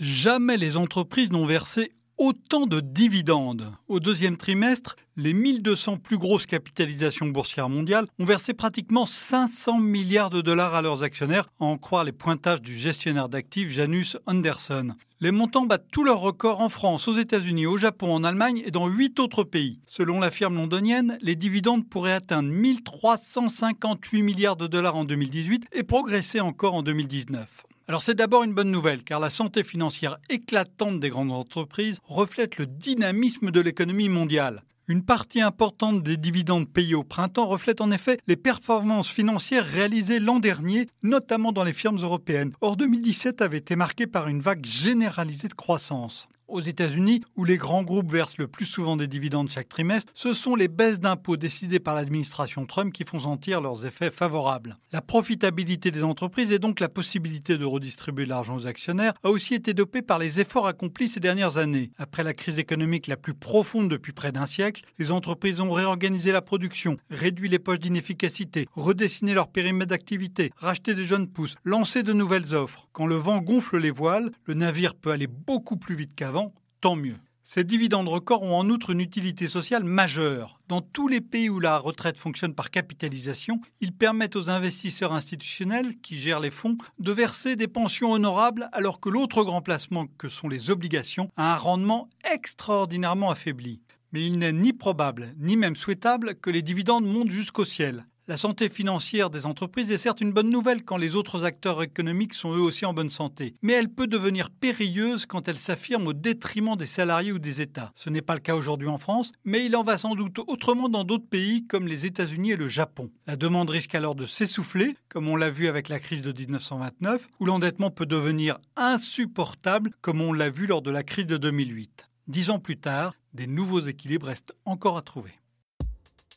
Jamais les entreprises n'ont versé autant de dividendes. Au deuxième trimestre, les 1200 plus grosses capitalisations boursières mondiales ont versé pratiquement 500 milliards de dollars à leurs actionnaires, à en croire les pointages du gestionnaire d'actifs Janus Anderson. Les montants battent tous leurs records en France, aux États-Unis, au Japon, en Allemagne et dans huit autres pays. Selon la firme londonienne, les dividendes pourraient atteindre 1358 milliards de dollars en 2018 et progresser encore en 2019. Alors c'est d'abord une bonne nouvelle, car la santé financière éclatante des grandes entreprises reflète le dynamisme de l'économie mondiale. Une partie importante des dividendes payés au printemps reflète en effet les performances financières réalisées l'an dernier, notamment dans les firmes européennes. Or 2017 avait été marqué par une vague généralisée de croissance aux États-Unis, où les grands groupes versent le plus souvent des dividendes chaque trimestre, ce sont les baisses d'impôts décidées par l'administration Trump qui font sentir leurs effets favorables. La profitabilité des entreprises et donc la possibilité de redistribuer de l'argent aux actionnaires a aussi été dopée par les efforts accomplis ces dernières années. Après la crise économique la plus profonde depuis près d'un siècle, les entreprises ont réorganisé la production, réduit les poches d'inefficacité, redessiné leur périmètre d'activité, racheté des jeunes pousses, lancé de nouvelles offres. Quand le vent gonfle les voiles, le navire peut aller beaucoup plus vite qu'avant tant mieux. Ces dividendes records ont en outre une utilité sociale majeure. Dans tous les pays où la retraite fonctionne par capitalisation, ils permettent aux investisseurs institutionnels qui gèrent les fonds de verser des pensions honorables alors que l'autre grand placement que sont les obligations a un rendement extraordinairement affaibli. Mais il n'est ni probable, ni même souhaitable que les dividendes montent jusqu'au ciel. La santé financière des entreprises est certes une bonne nouvelle quand les autres acteurs économiques sont eux aussi en bonne santé, mais elle peut devenir périlleuse quand elle s'affirme au détriment des salariés ou des États. Ce n'est pas le cas aujourd'hui en France, mais il en va sans doute autrement dans d'autres pays comme les États-Unis et le Japon. La demande risque alors de s'essouffler, comme on l'a vu avec la crise de 1929, où l'endettement peut devenir insupportable, comme on l'a vu lors de la crise de 2008. Dix ans plus tard, des nouveaux équilibres restent encore à trouver.